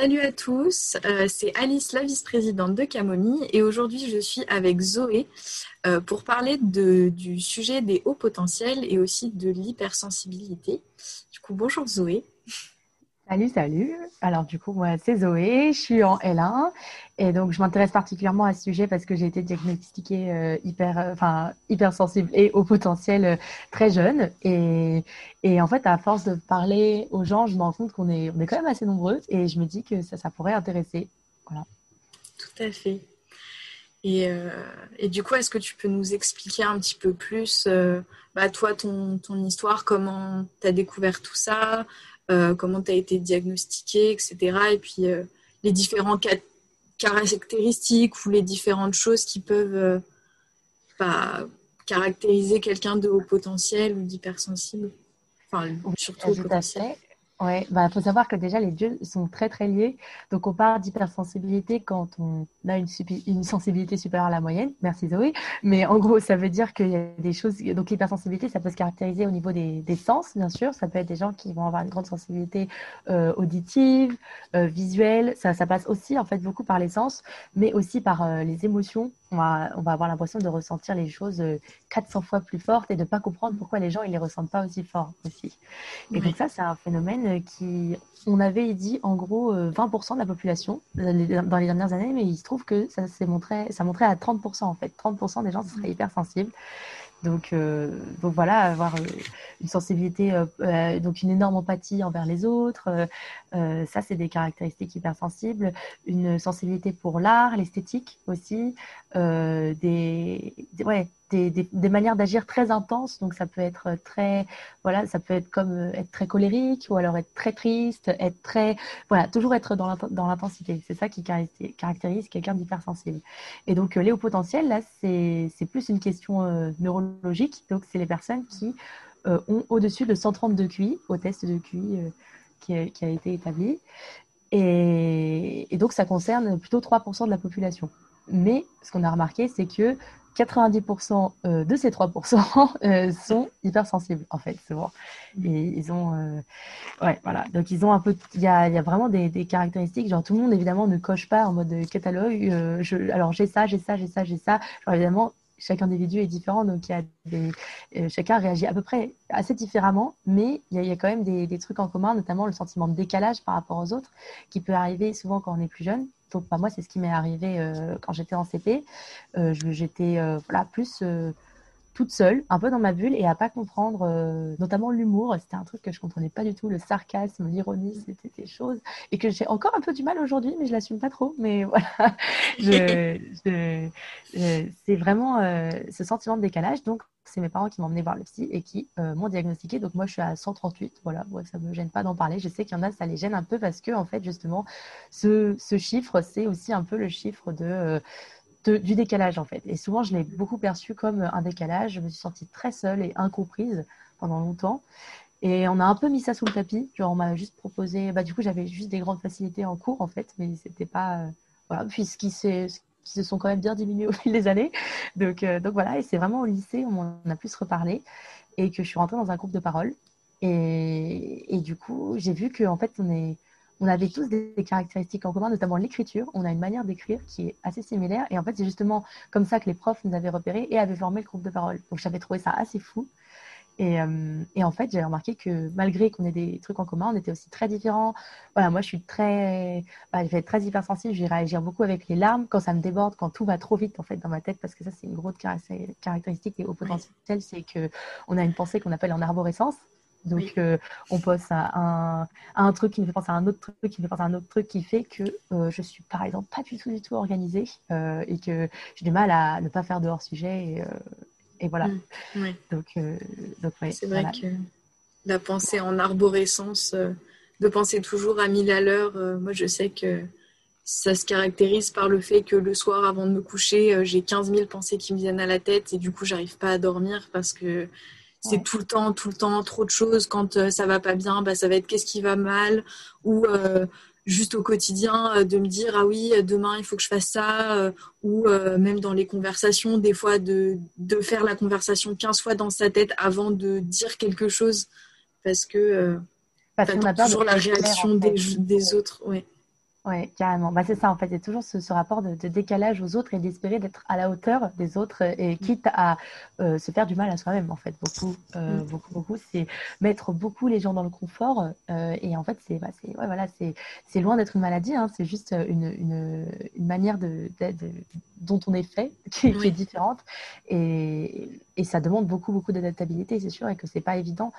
Salut à tous, euh, c'est Alice, la vice-présidente de Camomille, et aujourd'hui je suis avec Zoé euh, pour parler du sujet des hauts potentiels et aussi de l'hypersensibilité. Du coup, bonjour Zoé. Salut, salut. Alors du coup, moi, c'est Zoé, je suis en L1 et donc je m'intéresse particulièrement à ce sujet parce que j'ai été diagnostiquée euh, hyper, euh, enfin, hypersensible et au potentiel euh, très jeune. Et, et, en fait, à force de parler aux gens, je me rends compte qu'on est, on est quand même assez nombreux et je me dis que ça, ça pourrait intéresser. Voilà. Tout à fait. Et, et du coup, est-ce que tu peux nous expliquer un petit peu plus, bah, toi, ton, ton histoire, comment tu as découvert tout ça euh, comment tu as été diagnostiqué, etc. Et puis euh, les différentes caractéristiques ou les différentes choses qui peuvent euh, bah, caractériser quelqu'un de haut potentiel ou d'hypersensible. Enfin, surtout au potentiel. Oui, il bah, faut savoir que déjà les deux sont très très liés. Donc on parle d'hypersensibilité quand on a une, une, sensibilité supérieure à la moyenne. Merci Zoé. Mais en gros, ça veut dire qu'il y a des choses. Donc l'hypersensibilité, ça peut se caractériser au niveau des, des, sens, bien sûr. Ça peut être des gens qui vont avoir une grande sensibilité euh, auditive, euh, visuelle. Ça, ça passe aussi en fait beaucoup par les sens, mais aussi par euh, les émotions on va, on va avoir l'impression de ressentir les choses 400 euh, fois plus fortes et de ne pas comprendre pourquoi les gens ils les ressentent pas aussi fort aussi. Et donc ça, c'est un phénomène qui, on avait dit en gros 20% euh, de la population dans les dernières années, mais il se trouve que ça s'est montré, ça montrait à 30% en fait. 30% des gens seraient hypersensibles. Donc, euh, donc voilà, avoir euh, une sensibilité, euh, donc une énorme empathie envers les autres, ça c'est des caractéristiques hypersensibles. Une sensibilité pour l'art, l'esthétique aussi, des, ouais, des, manières d'agir très intenses. Donc ça peut être très, voilà, ça peut être comme être très colérique ou alors être très triste, être très, voilà, toujours être dans l'intensité. C'est ça qui caractérise quelqu'un d'hypersensible. Et donc les hauts potentiels, là, c'est plus une question neurologique logique. Donc, c'est les personnes qui euh, ont au-dessus de 132 QI au test de QI euh, qui, a, été établi. Et, donc, ça concerne plutôt 3% de la population. Mais ce qu'on a remarqué, c'est que 90% euh, de ces 3% sont hypersensibles, en fait, souvent. Et ils ont. ouais, voilà. Donc, ils ont un peu. Il y a, y a, vraiment des, caractéristiques. Genre, tout le monde, évidemment, ne coche pas en mode catalogue. Alors, j'ai ça, j'ai ça, j'ai ça, j'ai ça. Genre, évidemment, chaque individu est différent, donc euh, chacun réagit à peu près assez différemment, mais il y a, quand même des, trucs en commun, notamment le sentiment de décalage par rapport aux autres, qui peut arriver souvent quand on est plus jeune. Donc, bah, moi, c'est ce qui m'est arrivé euh, quand j'étais en CP. Euh, j'étais plus toute seule, un peu dans ma bulle et à pas comprendre, euh, notamment l'humour. C'était un truc que je comprenais pas du tout, le sarcasme, l'ironie, c'était des choses et que j'ai encore un peu du mal aujourd'hui, mais je l'assume pas trop. Mais voilà, je, c'est vraiment euh, ce sentiment de décalage. Donc, c'est mes parents qui m'ont emmené voir le psy et qui euh, m'ont diagnostiqué. Donc moi, je suis à 138. Voilà, moi, ça me gêne pas d'en parler. Je sais qu'il y en a, ça les gêne un peu parce que en fait, justement, ce, ce chiffre, c'est aussi un peu le chiffre de du décalage en fait. Et souvent, je l'ai beaucoup perçu comme un décalage. Je me suis sentie très seule et incomprise pendant longtemps. Et on a un peu mis ça sous le tapis. Genre, on m'a juste proposé. Bah, du coup, j'avais juste des grandes facilités en cours en fait, mais c'était pas. Euh, voilà. Puis ce qui, se sont quand même bien diminués au fil des années. Donc, euh, donc voilà. Et c'est vraiment au lycée où on a pu se reparler et que je suis rentrée dans un groupe de parole. Et, et du coup, j'ai vu qu'en fait, on est on avait tous des, caractéristiques en commun, notamment l'écriture. On a une manière d'écrire qui est assez similaire. Et en fait, c'est justement comme ça que les profs nous avaient repérés et avaient formé le groupe de parole. Donc, j'avais trouvé ça assez fou. Et, euh, en fait, j'ai remarqué que malgré qu'on ait des trucs en commun, on était aussi très différents. Voilà, moi, je suis très, bah, je vais être très hypersensible. Je vais réagir beaucoup avec les larmes quand ça me déborde, quand tout va trop vite en fait dans ma tête, parce que ça, c'est une grosse caractéristique et au potentiel, c'est que on a une pensée qu'on appelle en arborescence. Donc, euh, on pense à un, truc qui me fait penser à un autre truc, qui me fait penser à un autre truc, qui fait que euh, je suis, par exemple, pas du tout, du tout organisée euh, et que j'ai du mal à ne pas faire de hors-sujet. Et, voilà. Mmh, donc, c'est vrai que la pensée en arborescence, de penser toujours à mille à l'heure, moi, je sais que ça se caractérise par le fait que le soir, avant de me coucher, j'ai 15 000 pensées qui me viennent à la tête et du coup, j'arrive pas à dormir parce que c'est tout le temps, tout le temps, trop de choses. Quand euh, ça va pas bien, bah, ça va être qu'est-ce qui va mal. Ou euh, juste au quotidien euh, de me dire ah oui demain il faut que je fasse ça. Ou même dans les conversations des fois de, de, faire la conversation 15 fois dans sa tête avant de dire quelque chose. Parce que parce qu'on a toujours la réaction des, des autres ouais Oui, carrément. Bah, c'est ça, en fait. Il y a toujours ce, rapport de, décalage aux autres et d'espérer d'être à la hauteur des autres et mm. quitte à euh, se faire du mal à soi-même, en fait. Beaucoup, euh, mm. beaucoup, beaucoup. C'est mettre beaucoup les gens dans le confort. Euh, et en fait, c'est bah, ouais, voilà, c'est loin d'être une maladie. Hein. c'est juste une, une, une manière de, dont on est fait qui, qui est différente. Et, et, ça demande beaucoup, beaucoup d'adaptabilité, c'est sûr, et que c'est pas évident.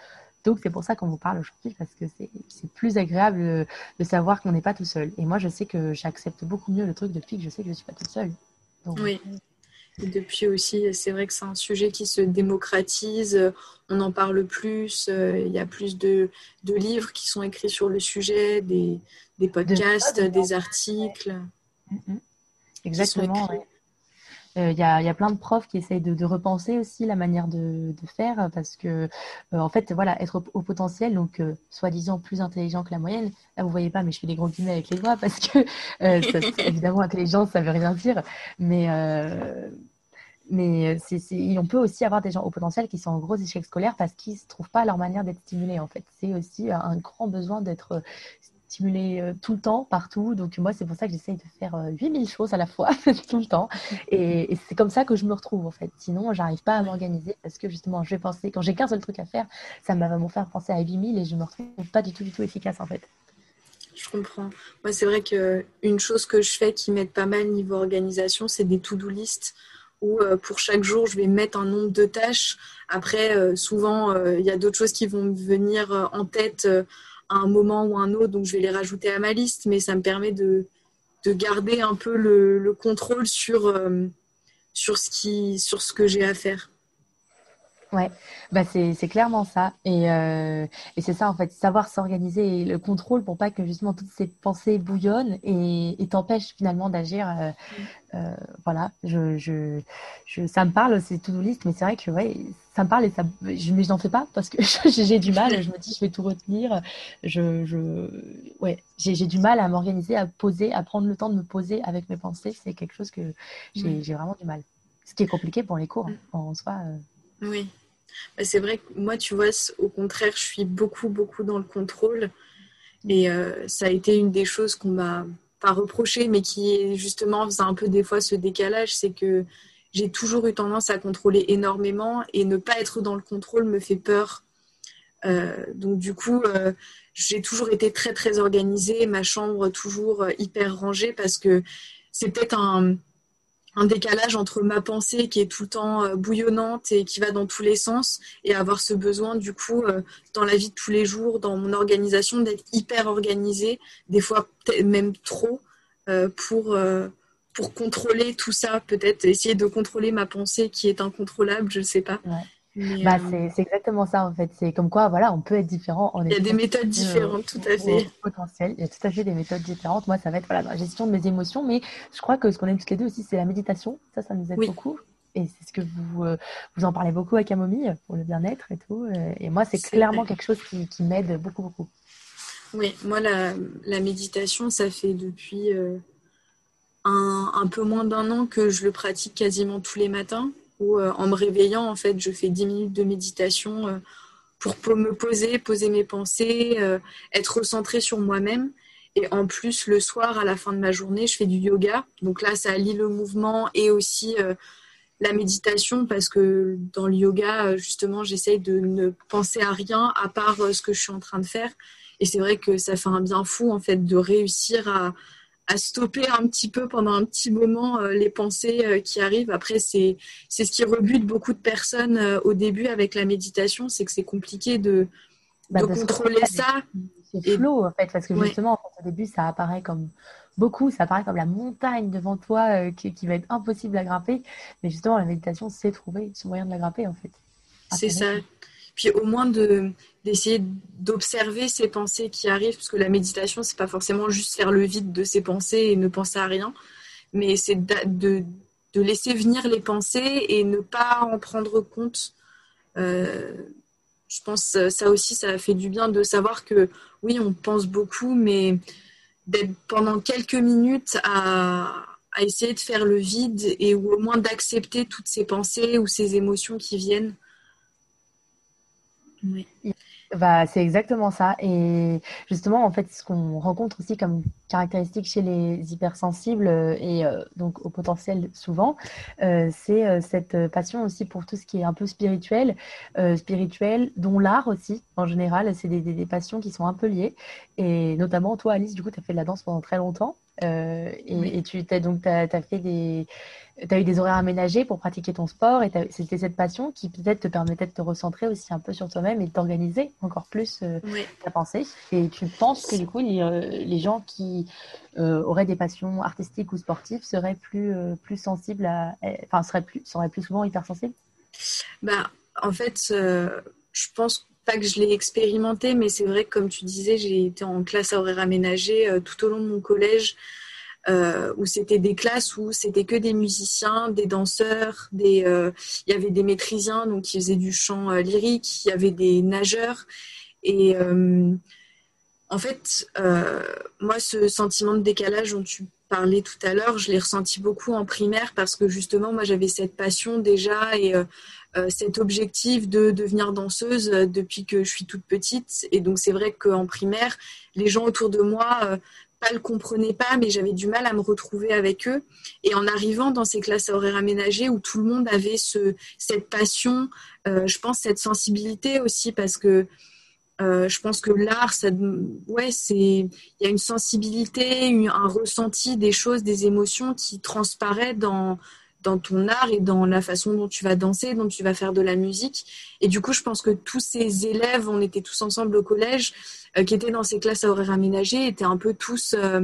Donc c'est pour ça qu'on vous parle aujourd'hui, parce que c'est plus agréable de savoir qu'on n'est pas tout seul. Et moi, je sais que j'accepte beaucoup mieux le truc depuis que je sais que je ne suis pas toute seule. Oui. Et depuis aussi, c'est vrai que c'est un sujet qui se démocratise, on en parle plus, euh, il y a plus de, de, livres qui sont écrits sur le sujet, des, des podcasts, des articles. Mm. Exactement. Il euh, y, a, y, a, plein de profs qui essayent de, de repenser aussi la manière de, de faire parce que, euh, en fait, voilà, être au, potentiel, donc euh, soi-disant plus intelligent que la moyenne. Là, vous voyez pas, mais je fais des gros guillemets avec les doigts parce que, ça, évidemment, intelligence, ça veut rien dire. Mais mais on peut aussi avoir des gens au potentiel qui sont en gros échecs scolaires parce qu'ils ne trouvent pas leur manière d'être stimulés en fait. C'est aussi un grand besoin d'être stimuler euh, tout le temps, partout. Donc moi, c'est pour ça que j'essaye de faire 8000 euh, choses à la fois, tout le temps. Et, c'est comme ça que je me retrouve, en fait. Sinon, j'arrive pas à m'organiser parce que justement, je vais penser, quand j'ai qu'un seul truc à faire, ça va me faire penser à 8000 et je me retrouve pas du tout, du tout efficace, en fait. Je comprends. Moi, c'est vrai qu'une chose que je fais qui m'aide pas mal niveau organisation, c'est des to-do list où euh, pour chaque jour, je vais mettre un nombre de tâches. Après, souvent, il y a d'autres choses qui vont me venir en tête un moment ou un autre, donc je vais les rajouter à ma liste, mais ça me permet de, de garder un peu le, le contrôle sur, euh, sur, ce qui, sur ce que j'ai à faire. Ouais, bah c'est, c'est clairement ça. Et, euh, et c'est ça, en fait, savoir s'organiser et le contrôle pour pas que justement toutes ces pensées bouillonnent et, et t'empêchent finalement d'agir. Euh, euh, voilà, je, je, je, ça me parle, c'est tout liste, mais c'est vrai que ouais, ça me parle et ça, je, mais je n'en fais pas parce que j'ai du mal. Je me dis, je vais tout retenir. Je, je, ouais, j'ai, j'ai du mal à m'organiser, à poser, à prendre le temps de me poser avec mes pensées. C'est quelque chose que j'ai, j'ai vraiment du mal. Ce qui est compliqué pour les cours hein, en soi. Oui. Bah, c'est vrai que moi, tu vois, au contraire, je suis beaucoup, beaucoup dans le contrôle. Et euh, ça a été une des choses qu'on m'a pas reproché, mais qui justement faisait un peu des fois ce décalage, c'est que j'ai toujours eu tendance à contrôler énormément et ne pas être dans le contrôle me fait peur. Euh, donc du coup, euh, j'ai toujours été très très organisée, ma chambre toujours hyper rangée parce que c'est peut-être un, un décalage entre ma pensée qui est tout le temps euh, bouillonnante et qui va dans tous les sens et avoir ce besoin du coup euh, dans la vie de tous les jours, dans mon organisation d'être hyper organisée, des fois même trop euh, pour pour contrôler tout ça, peut-être essayer de contrôler ma pensée qui est incontrôlable, je ne sais pas. Bah, euh, c'est exactement ça en fait. C'est comme quoi, voilà, on peut être différent. il y a des méthodes différentes, tout à fait. Potentiel. Il y a tout à fait des méthodes différentes. Moi, ça va être voilà, la gestion de mes émotions, mais je crois que ce qu'on aime tous les deux aussi, c'est la méditation. Ça, ça nous aide beaucoup. Et c'est ce que vous, euh, vous en parlez beaucoup à Camomille pour le bien-être et tout. Euh, et moi, c'est clairement quelque chose qui, qui m'aide beaucoup, beaucoup. Oui, moi, la, la, méditation, ça fait depuis un, un peu moins d'un an que je le pratique quasiment tous les matins où euh, en me réveillant, en fait, je fais 10 minutes de méditation euh, pour me poser, poser mes pensées, euh, être centrée sur moi-même. Et en plus, le soir, à la fin de ma journée, je fais du yoga. Donc là, ça allie le mouvement et aussi la méditation parce que dans le yoga, justement, j'essaye de ne penser à rien à part ce que je suis en train de faire. Et c'est vrai que ça fait un bien fou, en fait, de réussir à, à stopper un petit peu pendant un petit moment euh, les pensées euh, qui arrivent. Après, c'est c'est ce qui rebute beaucoup de personnes euh, au début avec la méditation, c'est que c'est compliqué de, bah, contrôler ça. C'est flou en fait, parce que justement, au début, ça apparaît comme beaucoup, ça apparaît comme la montagne devant toi qui, qui, va être impossible à grimper. Mais justement, la méditation, c'est trouver ce moyen de la grimper en fait. C'est ça puis au moins de d'essayer d'observer ces pensées qui arrivent parce que la méditation c'est pas forcément juste faire le vide de ses pensées et ne penser à rien mais c'est de, de, laisser venir les pensées et ne pas en prendre compte. Euh, je pense ça aussi ça fait du bien de savoir que oui on pense beaucoup mais d'être pendant quelques minutes à, à essayer de faire le vide et ou au moins d'accepter toutes ces pensées ou ces émotions qui viennent oui. Bah, c'est exactement ça. Et justement, en fait, ce qu'on rencontre aussi comme caractéristique chez les hypersensibles euh, et euh, donc au potentiel souvent, euh, c'est cette passion aussi pour tout ce qui est un peu spirituel, spirituel, dont l'art aussi, en général. C'est des, des, passions qui sont un peu liées. Et notamment, toi, Alice, du coup, tu as fait de la danse pendant très longtemps. Et, et, tu as donc as, as fait des as eu des horaires aménagés pour pratiquer ton sport et c'était cette passion qui peut-être te permettait de te recentrer aussi un peu sur toi-même et de t'organiser encore plus euh, ta pensée. Et tu penses que du coup, les, euh, gens qui euh, auraient des passions artistiques ou sportives seraient plus, plus sensibles à. Enfin, seraient plus, seraient plus souvent hypersensibles? Bah, En fait, je pense que je l'ai expérimenté, mais c'est vrai que comme tu disais, j'ai été en classe à horaire aménagé tout au long de mon collège. Euh, où c'était des classes où c'était que des musiciens, des danseurs, des, euh, il y avait des maîtrisiens donc qui faisaient du chant euh, lyrique, il y avait des nageurs et en fait, moi, ce sentiment de décalage dont tu parlais tout à l'heure, je l'ai ressenti beaucoup en primaire parce que justement, moi, j'avais cette passion déjà et cet objectif de devenir danseuse depuis que je suis toute petite. Et donc, c'est vrai qu'en primaire, les gens autour de moi pas le comprenaient pas, mais j'avais du mal à me retrouver avec eux. Et en arrivant dans ces classes à horaires aménagées où tout le monde avait ce, cette passion, euh, je pense cette sensibilité aussi, parce que euh, je pense que l'art, ça, ouais, c'est, il y a une sensibilité, un ressenti des choses, des émotions qui transparaît dans dans ton art et dans la façon dont tu vas danser, dont tu vas faire de la musique. Et du coup, je pense que tous ces élèves, on était tous ensemble au collège, euh, qui étaient dans ces classes à horaires aménagés, étaient un peu tous euh,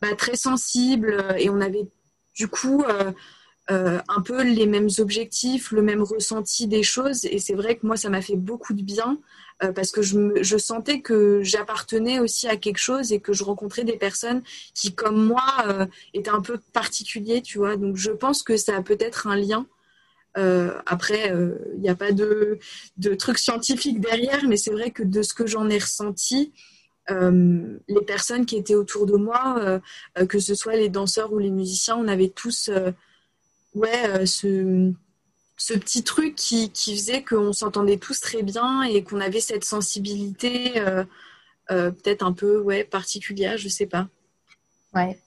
bah, très sensibles et on avait du coup euh, un peu les mêmes objectifs, le même ressenti des choses. Et c'est vrai que moi, ça m'a fait beaucoup de bien parce que je, sentais que j'appartenais aussi à quelque chose et que je rencontrais des personnes qui, comme moi, étaient un peu particuliers, tu vois. Donc, je pense que ça a peut-être un lien euh, après, il euh, n'y a pas de, de trucs scientifiques derrière, mais c'est vrai que de ce que j'en ai ressenti, euh, les personnes qui étaient autour de moi, que ce soit les danseurs ou les musiciens, on avait tous ouais, ce, ce, petit truc qui, qui faisait qu'on s'entendait tous très bien et qu'on avait cette sensibilité peut-être un peu ouais, particulière, je sais pas. Ouais,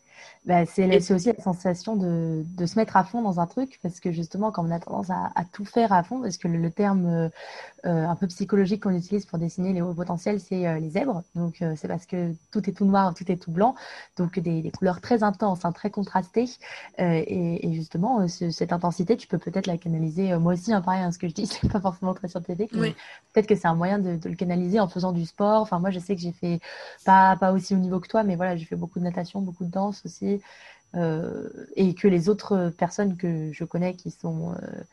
bah, c'est aussi la sensation de, de, se mettre à fond dans un truc, parce que justement, quand on a tendance à, à tout faire à fond, parce que le, terme euh, euh, un peu psychologique qu'on utilise pour dessiner les hauts potentiels, c'est euh, les zèbres. Donc, c'est parce que tout est tout noir, tout est tout blanc, donc des, des couleurs très intenses, hein, très contrastées. Et, et, justement, cette intensité, tu peux peut-être la canaliser. moi aussi, hein, pareil, hein, ce que je dis, c'est pas forcément très scientifique, mais peut-être que c'est un moyen de, de, le canaliser en faisant du sport. Enfin, moi, je sais que j'ai fait, pas, pas aussi au niveau que toi, mais voilà, j'ai fait beaucoup de natation, beaucoup de danse aussi. Euh, et que les autres personnes que je connais qui sont, euh, euh,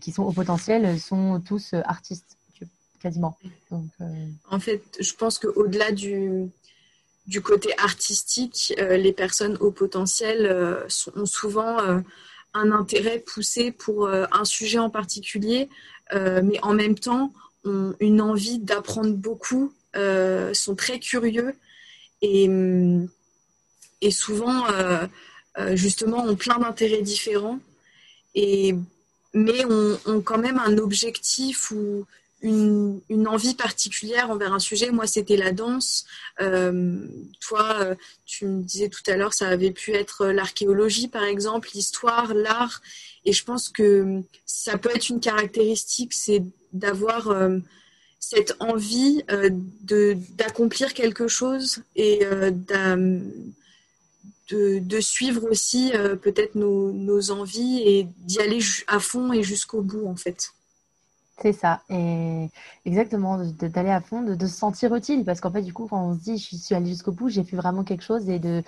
qui sont au potentiel sont tous artistes, quasiment. En fait, je pense qu'au-delà du, du côté artistique, les personnes au potentiel ont souvent un intérêt poussé pour un sujet en particulier, mais en même temps ont une envie d'apprendre beaucoup, sont très curieux et et souvent euh, euh, justement ont plein d'intérêts différents et mais ont, quand même un objectif ou une, envie particulière envers un sujet. Moi, c'était la danse. Euh, toi, tu me disais tout à l'heure, ça avait pu être l'archéologie, par exemple, l'histoire, l'art. Et je pense que ça peut être une caractéristique, c'est d'avoir cette envie de d'accomplir quelque chose et de, suivre aussi euh, peut-être nos, nos, envies et d'y aller à fond et jusqu'au bout en fait. C'est ça, et exactement, d'aller à fond, de, se sentir utile, parce qu'en fait, du coup, quand on se dit je suis allé jusqu'au bout, j'ai fait vraiment quelque chose, et de,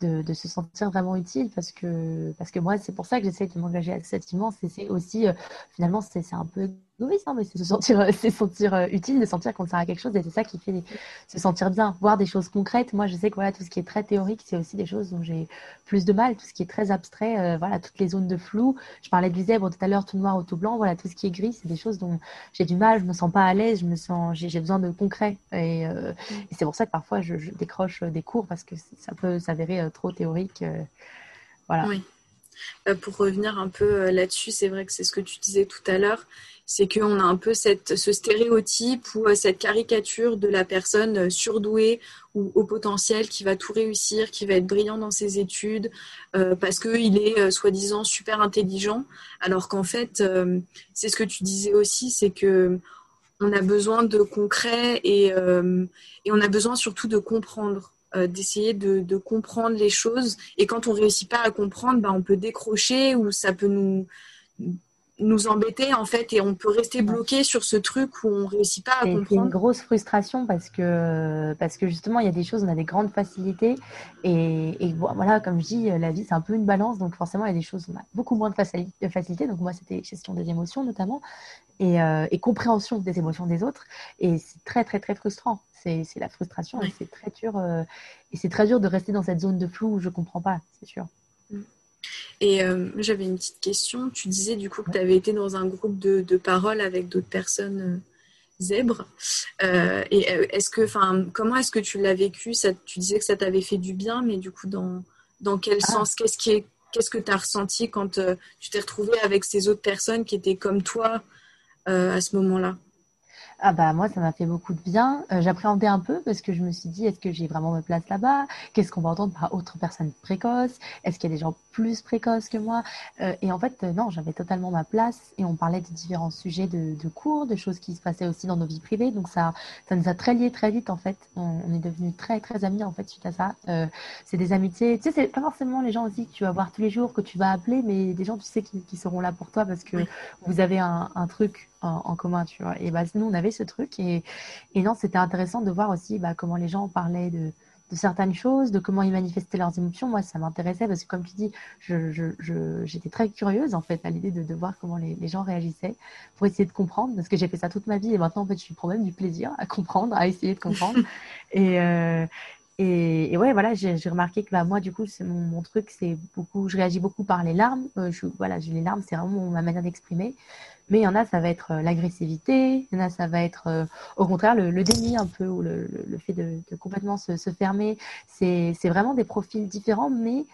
de, se sentir vraiment utile, parce que, parce que moi, c'est pour ça que j'essaie de m'engager associativement, c'est aussi, euh, finalement, c'est un peu oui, mais c'est se sentir, euh, c'est sentir euh, utile, de sentir qu'on sert à quelque chose, et c'est ça qui fait se sentir bien, voir des choses concrètes. Moi, je sais que voilà, tout ce qui est très théorique, c'est aussi des choses dont j'ai plus de mal. Tout ce qui est très abstrait, euh, voilà, toutes les zones de flou. Je parlais du zèbre tout à l'heure, tout noir ou tout blanc. Voilà, tout ce qui est gris, c'est des choses dont j'ai du mal. Je me sens pas à l'aise. Je me sens, j'ai besoin de concret. Et, mm. et c'est pour ça que parfois je, décroche des cours parce que ça peut s'avérer trop théorique. voilà. Oui. Pour revenir un peu là-dessus, c'est vrai que c'est ce que tu disais tout à l'heure, c'est qu'on a un peu ce stéréotype ou euh, cette caricature de la personne euh, surdouée ou au potentiel qui va tout réussir, qui va être brillant dans ses études euh, parce qu'il est soi-disant super intelligent, alors qu'en fait, c'est ce que tu disais aussi, c'est que on a besoin de concret et, et on a besoin surtout de comprendre. D'essayer de, de, comprendre les choses. Et quand on réussit pas à comprendre bah, on peut décrocher ou ça peut nous nous embêter en fait et on peut rester bloqué sur ce truc où on réussit pas à comprendre. C'est une grosse frustration parce que parce que justement il y a des choses on a des grandes facilités. Et, et voilà comme je dis la vie c'est un peu une balance. Donc forcément il y a des choses on a beaucoup moins de facilité donc moi c'était gestion des émotions notamment et, euh, et, compréhension des émotions des autres. Et c'est très très très frustrant c'est la frustration et c'est très dur euh, et c'est très dur de rester dans cette zone de flou où je comprends pas c'est sûr. Mm. Et euh, j'avais une petite question. Tu disais du coup que tu avais été dans un groupe de, de parole avec d'autres personnes euh, zèbres. Euh, et est-ce que, enfin, comment est-ce que tu l'as vécu? Ça, Tu disais que ça t'avait fait du bien, mais du coup, dans, dans quel ah. sens? Qu'est-ce qui est, qu'est-ce que tu as ressenti quand tu t'es retrouvé avec ces autres personnes qui étaient comme toi à ce moment-là? Ah bah moi ça m'a fait beaucoup de bien. Euh, j'appréhendais un peu parce que je me suis dit est-ce que j'ai vraiment ma place là-bas? Qu'est-ce qu'on va entendre par autres personnes précoces Est-ce qu'il y a des gens plus précoces que moi euh, Et en fait euh, non, j'avais totalement ma place et on parlait de différents sujets de, de, cours, de choses qui se passaient aussi dans nos vies privées. Donc ça, ça nous a très liés très vite en fait. On, est devenus très très amis en fait suite à ça. c'est des amitiés. Tu sais, c'est pas forcément les gens aussi que tu vas voir tous les jours que tu vas appeler, mais des gens tu sais qui, qui seront là pour toi parce que vous avez un, un truc en, commun, tu vois. Et bah, nous, on avait ce truc. Et, et non, c'était intéressant de voir aussi bah, comment les gens parlaient de, de, certaines choses, de comment ils manifestaient leurs émotions. Moi, ça m'intéressait parce que, comme tu dis, j'étais je, je, très curieuse, en fait, à l'idée de, de, voir comment les, les, gens réagissaient pour essayer de comprendre. Parce que j'ai fait ça toute ma vie et maintenant, en fait, je prends même du plaisir à comprendre, à essayer de comprendre. et, euh, et, ouais, voilà, j'ai remarqué que bah, moi, du coup, mon, mon, truc, c'est beaucoup, je réagis beaucoup par les larmes. Euh, je, voilà, les larmes, c'est vraiment ma manière d'exprimer. Mais il y en a, ça va être euh, l'agressivité, il y en a, ça va être euh, au contraire le, déni un peu, ou le, le fait de, de, complètement se, se fermer. C'est vraiment des profils différents, mais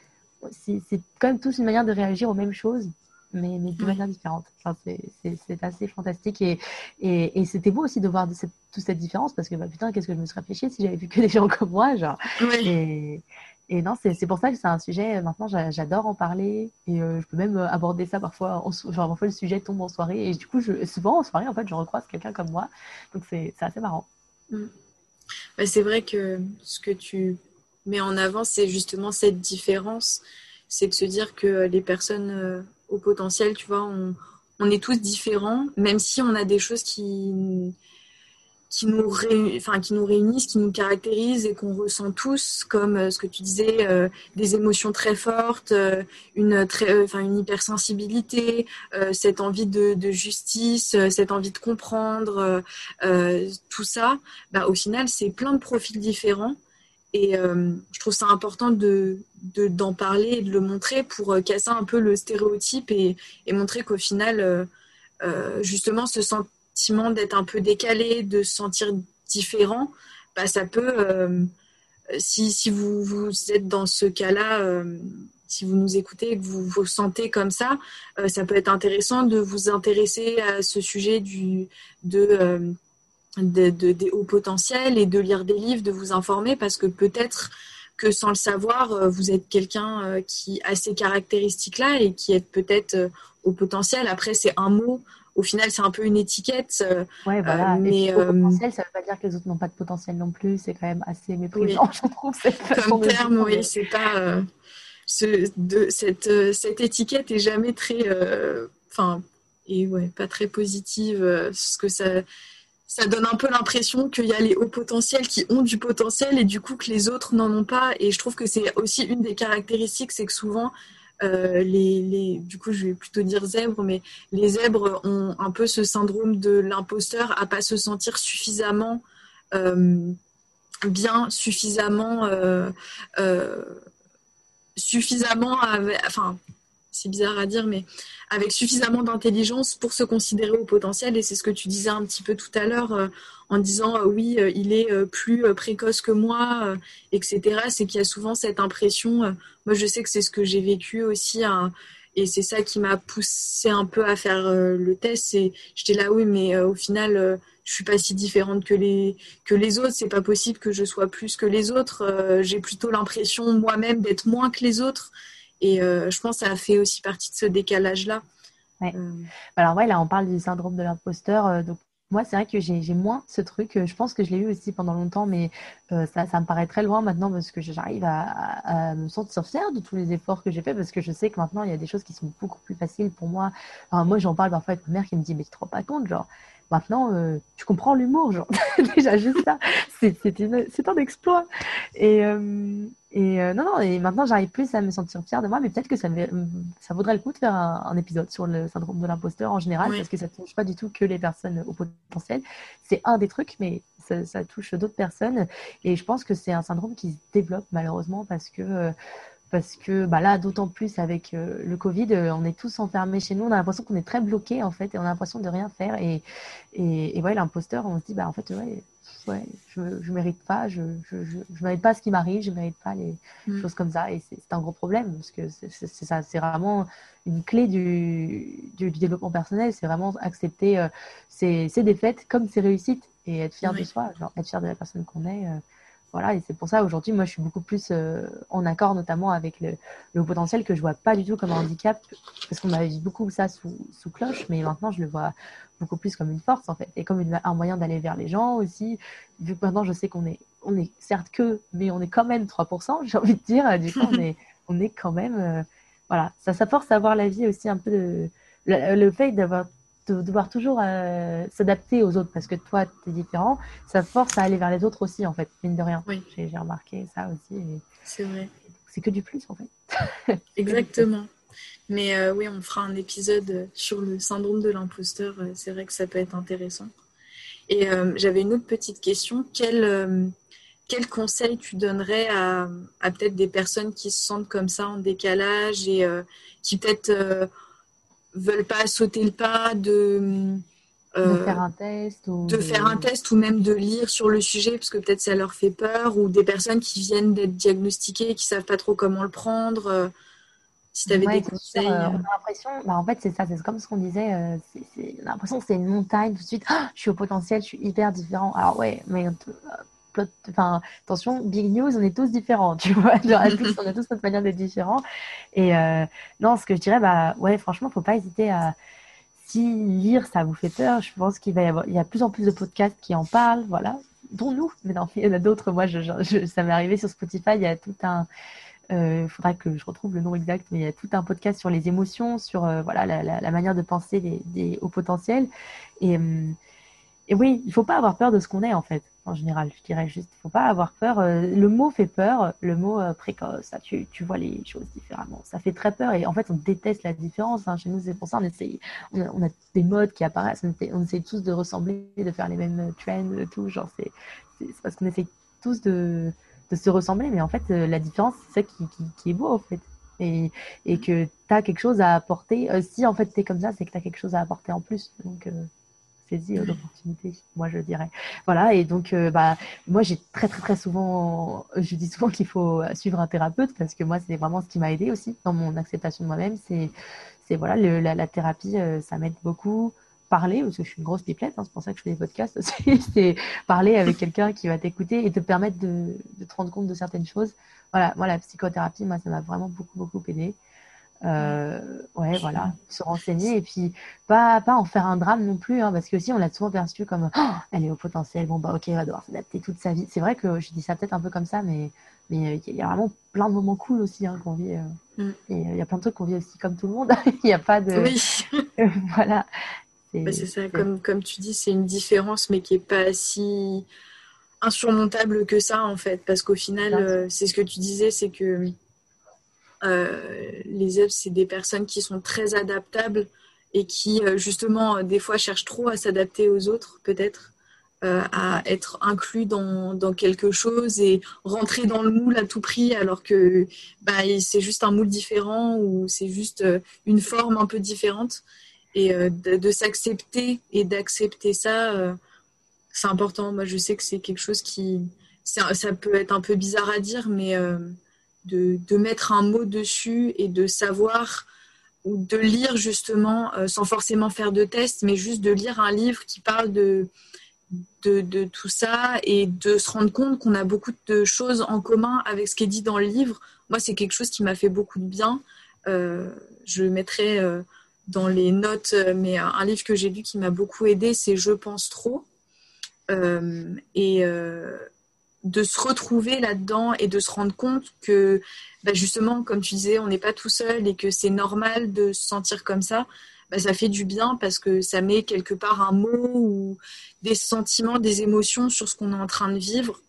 c'est quand même tous une manière de réagir aux mêmes choses mais, mais de manière différente. Enfin, c'est assez fantastique et, et, et c'était beau aussi de voir de cette, toute cette différence parce que bah, putain, qu'est-ce que je me serais réfléchi si j'avais vu que des gens comme moi, genre. Et, et non, c'est pour ça que c'est un sujet, maintenant j'adore en parler et euh, je peux même euh, aborder ça parfois, en, genre parfois le sujet tombe en soirée et du coup, souvent en soirée, en fait, je recroise quelqu'un comme moi. Donc c'est assez marrant. Mm. C'est vrai que ce que tu mets en avant, c'est justement cette différence. C'est de se dire que les personnes euh, au potentiel, tu vois, on, est tous différents, même si on a des choses qui, qui, nous, enfin, qui nous réunissent, qui nous caractérisent et qu'on ressent tous, comme euh, ce que tu disais, euh, des émotions très fortes, euh, une, très, une hypersensibilité, cette envie de, justice, cette envie de comprendre, tout ça, bah, au final, c'est plein de profils différents. Et je trouve ça important de, d'en parler et de le montrer pour casser un peu le stéréotype et, montrer qu'au final, justement, ce sentiment d'être un peu décalé, de se sentir différent, bah, ça peut, si, si vous, vous, êtes dans ce cas-là, si vous nous écoutez que vous vous sentez comme ça, ça peut être intéressant de vous intéresser à ce sujet du, de, de, de, des hauts potentiels et de lire des livres, de vous informer parce que peut-être que sans le savoir, euh, vous êtes quelqu'un euh, qui a ces caractéristiques-là et qui est peut-être euh, au potentiel. Après, c'est un mot. Au final, c'est un peu une étiquette. Ouais, voilà. mais au potentiel, ça ne veut pas dire que les autres n'ont pas de potentiel non plus. C'est quand même assez méprisant, je trouve. Comme terme, oui, c'est pas. Ce, de, cette, cette étiquette est jamais très. Enfin, et ouais, pas très positive. ce que ça ça donne un peu l'impression qu'il y a les hauts potentiels qui ont du potentiel et du coup que les autres n'en ont pas. Et je trouve que c'est aussi une des caractéristiques, c'est que souvent, euh, les, du coup, je vais plutôt dire zèbres, mais les zèbres ont un peu ce syndrome de l'imposteur à pas se sentir suffisamment euh, bien, suffisamment, euh, suffisamment, enfin, c'est bizarre à dire, mais avec suffisamment d'intelligence pour se considérer au potentiel. Et c'est ce que tu disais un petit peu tout à l'heure euh, en disant euh, oui, euh, il est plus précoce que moi, etc. C'est qu'il y a souvent cette impression. moi, je sais que c'est ce que j'ai vécu aussi. Hein, et c'est ça qui m'a poussé un peu à faire le test. Et j'étais là, oui, mais au final, je suis pas si différente que les que les autres. C'est pas possible que je sois plus que les autres. j'ai plutôt l'impression moi-même d'être moins que les autres. Et euh, je pense que ça a fait aussi partie de ce décalage-là. Ouais. Euh. Alors ouais, là on parle du syndrome de l'imposteur. Euh, donc moi, c'est vrai que j'ai moins ce truc. Je pense que je l'ai eu aussi pendant longtemps, mais ça, ça, me paraît très loin maintenant parce que j'arrive à, me sentir fière de tous les efforts que j'ai faits parce que je sais que maintenant, il y a des choses qui sont beaucoup plus faciles pour moi. moi, j'en parle parfois avec ma mère qui me dit, mais tu te rends pas compte, genre, maintenant, tu comprends l'humour, genre, déjà juste ça, c'est un exploit. Et, et euh, non, non, et maintenant j'arrive plus à me sentir fière de moi, mais peut-être que ça, ça vaudrait le coup de faire un, épisode sur le syndrome de l'imposteur en général, parce que ça ne touche pas du tout que les personnes au potentiel. C'est un des trucs, mais ça, touche d'autres personnes. Et je pense que c'est un syndrome qui se développe malheureusement parce que. Euh, parce que bah là, d'autant plus avec euh, le Covid, on est tous enfermés chez nous. On a l'impression qu'on est très bloqué en fait, et on a l'impression de rien faire. Et, et, et ouais, l'imposteur, on se dit bah en fait ouais, ouais, je, je mérite pas, je, je, je, mérite pas ce qui m'arrive, je mérite pas les mm. choses comme ça. Et c'est un gros problème parce que c'est ça, c'est vraiment une clé du, du, développement personnel. C'est vraiment accepter euh, ses, ses, défaites comme ses réussites et être fier de soi, genre être fier de la personne qu'on est. Euh, voilà, et c'est pour ça aujourd'hui, moi, je suis beaucoup plus euh, en accord, notamment avec le, le, potentiel que je vois pas du tout comme un handicap, parce qu'on m'avait dit beaucoup ça sous, sous, cloche, mais maintenant, je le vois beaucoup plus comme une force, en fait, et comme un moyen d'aller vers les gens aussi. Vu que maintenant, je sais qu'on est, on est certes que, mais on est quand même 3%, j'ai envie de dire, du coup, on est, on est quand même, euh, voilà, ça, ça force à voir la vie aussi un peu le fait d'avoir de devoir toujours euh, s'adapter aux autres parce que toi, tu es différent, ça force à aller vers les autres aussi, en fait, mine de rien. Oui. J'ai remarqué ça aussi. C'est vrai. C'est que du plus, en fait. Exactement. Mais euh, oui, on fera un épisode sur le syndrome de l'imposteur. Euh, c'est vrai que ça peut être intéressant. Et j'avais une autre petite question. Quel, quel conseil tu donnerais à, à peut-être des personnes qui se sentent comme ça en décalage et qui peut-être veulent pas sauter le pas de, euh, de faire un test ou de faire un test ou même de lire sur le sujet parce que peut-être ça leur fait peur ou des personnes qui viennent d'être diagnostiquées qui savent pas trop comment le prendre euh, si tu avais des conseils euh, on a l'impression bah, en fait c'est ça c'est comme ce qu'on disait on a l'impression que c'est une montagne tout de suite ah, je suis au potentiel je suis hyper différent. Alors ouais mais enfin, attention, big news, on est tous différents, tu vois. on a tous notre manière d'être différents. Et euh, non, ce que je dirais, bah ouais, franchement, faut pas hésiter à. Si lire, ça vous fait peur, je pense qu'il va y avoir, il y a plus en plus de podcasts qui en parlent, voilà, dont nous. Mais non, il y en a d'autres. Moi, je, ça m'est arrivé sur Spotify, il y a tout un. Il euh, faudra que je retrouve le nom exact, mais il y a tout un podcast sur les émotions, sur euh, voilà la, manière de penser des, des, au potentiel. Et, hum, et oui, il faut pas avoir peur de ce qu'on est en fait en général. Je dirais juste, faut pas avoir peur. Euh, le mot fait peur, le mot euh, précoce, ça, tu, vois les choses différemment. Ça fait très peur et en fait, on déteste la différence. Hein. Chez nous, c'est pour ça on essaye. On a, des modes qui apparaissent, on, essaie tous de ressembler, de faire les mêmes trends, tout. Genre, c'est parce qu'on essaye tous de, se ressembler, mais en fait, euh, la différence, c'est ça qui, est beau en fait. Et, que tu as quelque chose à apporter. si en fait tu es comme ça, c'est que tu as quelque chose à apporter en plus. Saisie l'opportunité, moi je dirais. Voilà, et donc euh, bah, moi j'ai très très très souvent, je dis souvent qu'il faut suivre un thérapeute parce que moi c'est vraiment ce qui m'a aidé aussi dans mon acceptation de moi-même. C'est, voilà, le, la, thérapie, euh, ça m'aide beaucoup. Parler, parce que je suis une grosse pipelette, hein, c'est pour ça que je fais des podcasts c'est parler avec quelqu'un qui va t'écouter et te permettre de, de, te rendre compte de certaines choses. Voilà, moi la psychothérapie, moi ça m'a vraiment beaucoup beaucoup aidé. Euh, ouais, voilà, se renseigner et puis pas, pas en faire un drame non plus, hein, parce que aussi on l'a souvent perçu comme oh, elle est au potentiel, bon bah ok, elle va devoir s'adapter toute sa vie. C'est vrai que je dis ça peut-être un peu comme ça, mais mais euh, il y a vraiment plein de moments cool aussi hein, qu'on vit. Euh, mm. Et il y a plein de trucs qu'on vit aussi comme tout le monde. Il n'y a pas de. Oui. voilà. C'est ça, comme, comme tu dis, c'est une différence, mais qui n'est pas si insurmontable que ça en fait, parce qu'au final, c'est ce que tu disais, c'est que les élèves, c'est des personnes qui sont très adaptables et qui, euh, justement, euh, des fois cherchent trop à s'adapter aux autres, peut-être. à être inclus dans, quelque chose et rentrer dans le moule à tout prix alors que bah, c'est juste un moule différent ou c'est juste une forme un peu différente. Et de, s'accepter et d'accepter ça, c'est important. Moi, je sais que c'est quelque chose qui, ça, peut être un peu bizarre à dire, mais de, mettre un mot dessus et de savoir ou de lire justement, euh, sans forcément faire de test, mais juste de lire un livre qui parle de, de, tout ça et de se rendre compte qu'on a beaucoup de choses en commun avec ce qui est dit dans le livre. Moi, c'est quelque chose qui m'a fait beaucoup de bien. Euh, je mettrai euh, dans les notes, mais un livre que j'ai lu qui m'a beaucoup aidé, c'est Je pense trop. De se retrouver là-dedans et de se rendre compte que bah, justement, comme tu disais, on n'est pas tout seul et que c'est normal de se sentir comme ça, bah, ça fait du bien parce que ça met quelque part un mot ou des sentiments, des émotions sur ce qu'on est en train de vivre.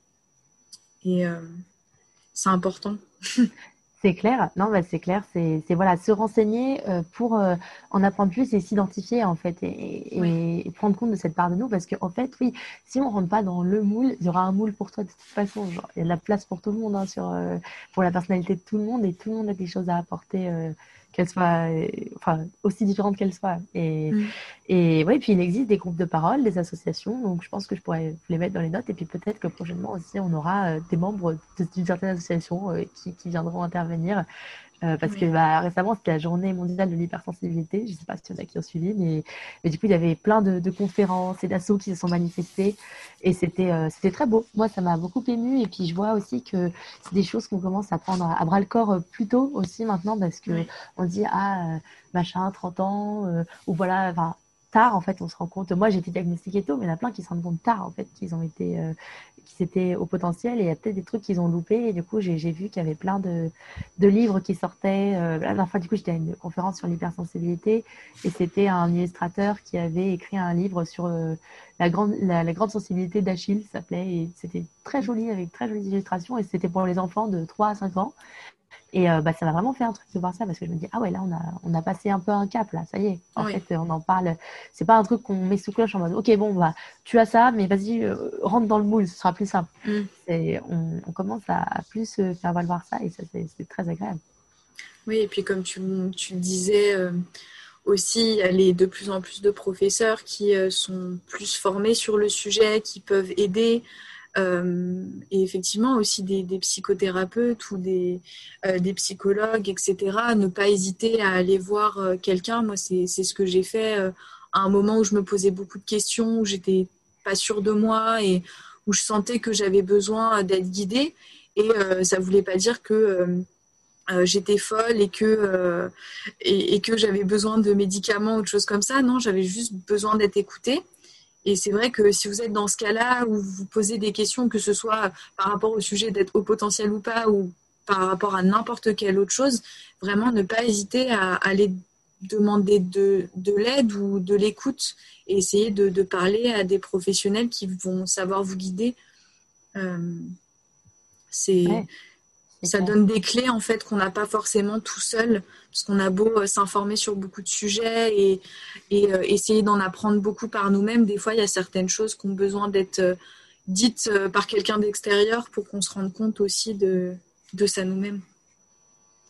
Et euh, c'est important. C'est clair, non, bah c'est clair, c'est voilà, se renseigner euh, pour euh, en apprendre plus et s'identifier en fait et, prendre compte de cette part de nous parce qu'en en fait, oui, si on rentre pas dans le moule, il y aura un moule pour toi de toute façon. Genre, il y a de la place pour tout le monde, hein, sur, euh, pour la personnalité de tout le monde et tout le monde a des choses à apporter qu'elle soit, euh, enfin, aussi différente qu'elle soit. Et, mm. et ouais, puis il existe des groupes de parole, des associations, donc je pense que je pourrais les mettre dans les notes. Et puis peut-être que prochainement aussi, on aura euh, des membres d'une certaine association euh, qui, qui, viendront intervenir euh, parce que bah, récemment, c'était la journée mondiale de l'hypersensibilité. Je ne sais pas s'il y en a qui ont suivi, mais, mais, du coup, il y avait plein de, de conférences et d'assauts qui se sont manifestés. Et c'était euh, c'était très beau. Moi, ça m'a beaucoup ému. Et puis, je vois aussi que c'est des choses qu'on commence à prendre à, bras le corps euh, plus tôt aussi maintenant, parce que on dit, ah, machin, 30 ans, ou voilà, enfin, tard en fait on se rend compte moi j'ai été diagnostiquée tôt mais il y en a plein qui se rendent compte tard en fait qu'ils ont été qui au potentiel et il y a peut-être des trucs qu'ils ont loupés. Et du coup, j'ai vu qu'il y avait plein de, livres qui sortaient. Euh, la du coup, j'étais à une conférence sur l'hypersensibilité et c'était un illustrateur qui avait écrit un livre sur euh, la, grande, la, grande sensibilité d'Achille, s'appelait. Et c'était très joli, avec très jolies illustrations. Et c'était pour les enfants de 3 à 5 ans. Et euh, bah, ça m'a vraiment fait un truc de voir ça parce que je me dis, ah ouais, là, on a, on a passé un peu un cap, là, ça y est. En fait, on en parle. C'est pas un truc qu'on met sous cloche en mode, ok, bon, bah, tu as ça, mais vas-y, euh, rentre dans le moule, ce sera plus simple. Mm. On, on, commence à, plus faire valoir ça et ça, c'est très agréable. Oui, et puis comme tu, tu disais, euh, aussi, il y a les de plus en plus de professeurs qui sont plus formés sur le sujet, qui peuvent aider. Euh, et effectivement aussi des, psychothérapeutes ou des, euh, psychologues, etc. Ne pas hésiter à aller voir euh, quelqu'un. Moi, c'est ce que j'ai fait à un moment où je me posais beaucoup de questions, où j'étais pas sûre de moi et où je sentais que j'avais besoin d'être guidée. Et ça voulait pas dire que j'étais folle et que, et que j'avais besoin de médicaments ou de choses comme ça. Non, j'avais juste besoin d'être écoutée. Et c'est vrai que si vous êtes dans ce cas-là où vous posez des questions, que ce soit par rapport au sujet d'être au potentiel ou pas, ou par rapport à n'importe quelle autre chose, vraiment ne pas hésiter à aller demander de, de l'aide ou de l'écoute et essayer de, de, parler à des professionnels qui vont savoir vous guider. Euh, c'est ça donne des clés en fait qu'on n'a pas forcément tout seul, parce qu'on a beau euh, s'informer sur beaucoup de sujets et, et euh, essayer d'en apprendre beaucoup par nous-mêmes. Des fois, il y a certaines choses qui ont besoin d'être euh, dites par quelqu'un d'extérieur pour qu'on se rende compte aussi de, de ça nous-mêmes.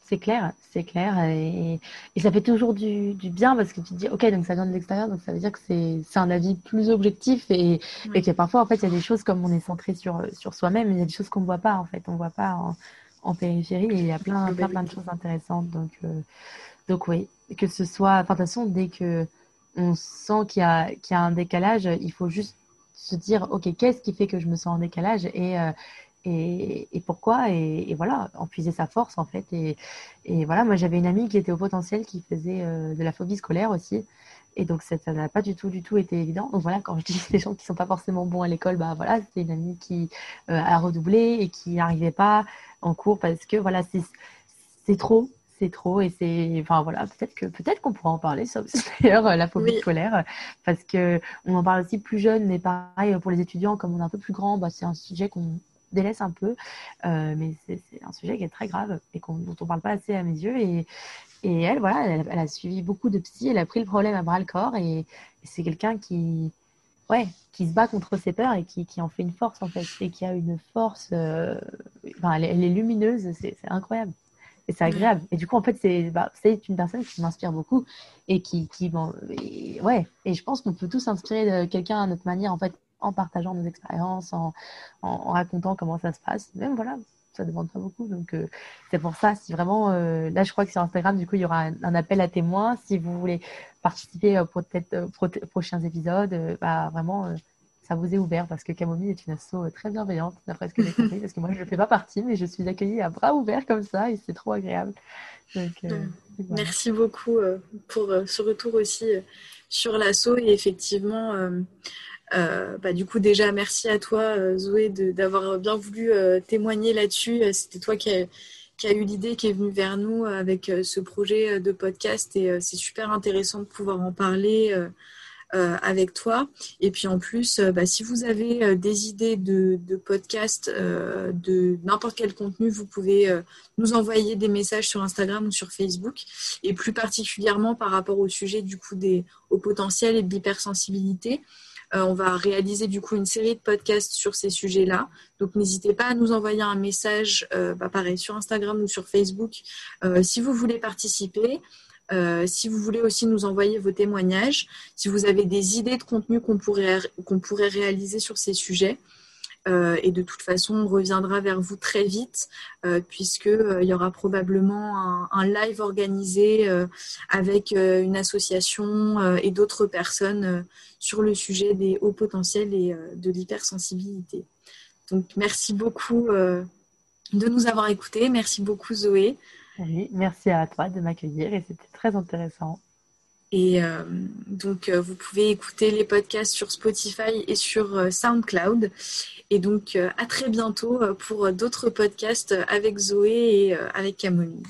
C'est clair, c'est clair. Et, et, ça fait toujours du, du, bien parce que tu te dis, OK, donc ça vient de l'extérieur, donc ça veut dire que c'est un avis plus objectif et, et que parfois, en fait, il y a des choses comme on est centré sur, sur soi-même, il y a des choses qu'on ne voit pas, en fait. On ne voit pas en, en périphérie et il y a plein, plein, plein de choses intéressantes. Donc, euh, donc oui, que ce soit, enfin, de toute façon, dès que on sent qu'il y a, qu'il y a un décalage, il faut juste se dire, OK, qu'est-ce qui fait que je me sens en décalage et, euh, et, et, pourquoi et, et, voilà, en puiser sa force en fait. Et, et voilà, moi j'avais une amie qui était au potentiel qui faisait euh, de la phobie scolaire aussi. Et donc, ça n'a pas du tout, du tout été évident. Donc voilà, quand je dis des gens qui sont pas forcément bons à l'école, bah voilà, c'était une amie qui a redoublé et qui n'arrivait pas en cours parce que voilà, c'est trop, c'est trop et c'est, enfin voilà, peut-être que peut-être qu'on pourra en parler, d'ailleurs la phobie scolaire, parce que on en parle aussi plus jeune, mais pareil pour les étudiants, comme on est un peu plus grand, bah, c'est un sujet qu'on délaisse un peu, euh, mais c'est un sujet qui est très grave et dont on parle pas assez à mes yeux et, et elle, voilà, elle, a suivi beaucoup de psy, elle a pris le problème à bras le corps et c'est quelqu'un qui ouais, qui se bat contre ses peurs et qui, qui, en fait une force en fait, et qui a une force, euh, enfin, elle, est lumineuse, c'est incroyable. Et c'est agréable. Et du coup, en fait, c'est bah, une personne qui m'inspire beaucoup et qui, qui bon, ouais. Et je pense qu'on peut tous s'inspirer de quelqu'un à notre manière, en fait, en partageant nos expériences, en, en, racontant comment ça se passe. Même voilà, ça ne demande pas beaucoup. Donc, euh, c'est pour ça, si vraiment, euh, là, je crois que sur Instagram, du coup, il y aura un, appel à témoins. Si vous voulez participer euh, pour peut-être prochains épisodes, bah, vraiment, ça vous est ouvert parce que Camomille est une asso très bienveillante, d'après ce que j'ai compris. parce que moi, je ne fais pas partie, mais je suis accueillie à bras ouverts comme ça et c'est trop agréable. Merci beaucoup pour ce retour aussi sur l'asso et effectivement euh, bah, du coup, déjà, merci à toi, euh, Zoé, d'avoir bien voulu euh, témoigner là-dessus. C'était toi qui a, eu l'idée, qui est venue vers nous avec ce projet de podcast et c'est super intéressant de pouvoir en parler. avec toi. Et puis en plus, bah, si vous avez des idées de, de podcast, de n'importe quel contenu, vous pouvez nous envoyer des messages sur Instagram ou sur Facebook. Et plus particulièrement par rapport au sujet du coup des au potentiel et de l'hypersensibilité. Euh, on va réaliser du coup une série de podcasts sur ces sujets-là. Donc n'hésitez pas à nous envoyer un message, euh, bah, pareil, sur Instagram ou sur Facebook euh, si vous voulez participer. si vous voulez aussi nous envoyer vos témoignages, si vous avez des idées de contenu qu'on pourrait, qu'on pourrait réaliser sur ces sujets, et de toute façon, on reviendra vers vous très vite, euh, puisqu'il euh, y aura probablement un, live organisé avec une association et d'autres personnes sur le sujet des hauts potentiels et de l'hypersensibilité. Donc, merci beaucoup de nous avoir écoutés. Merci beaucoup, Zoé. merci à toi de m'accueillir et c'était très intéressant. Et euh, donc, euh, vous pouvez écouter les podcasts sur Spotify et sur euh, SoundCloud. Et donc, à très bientôt pour d'autres podcasts avec Zoé et avec Camomille.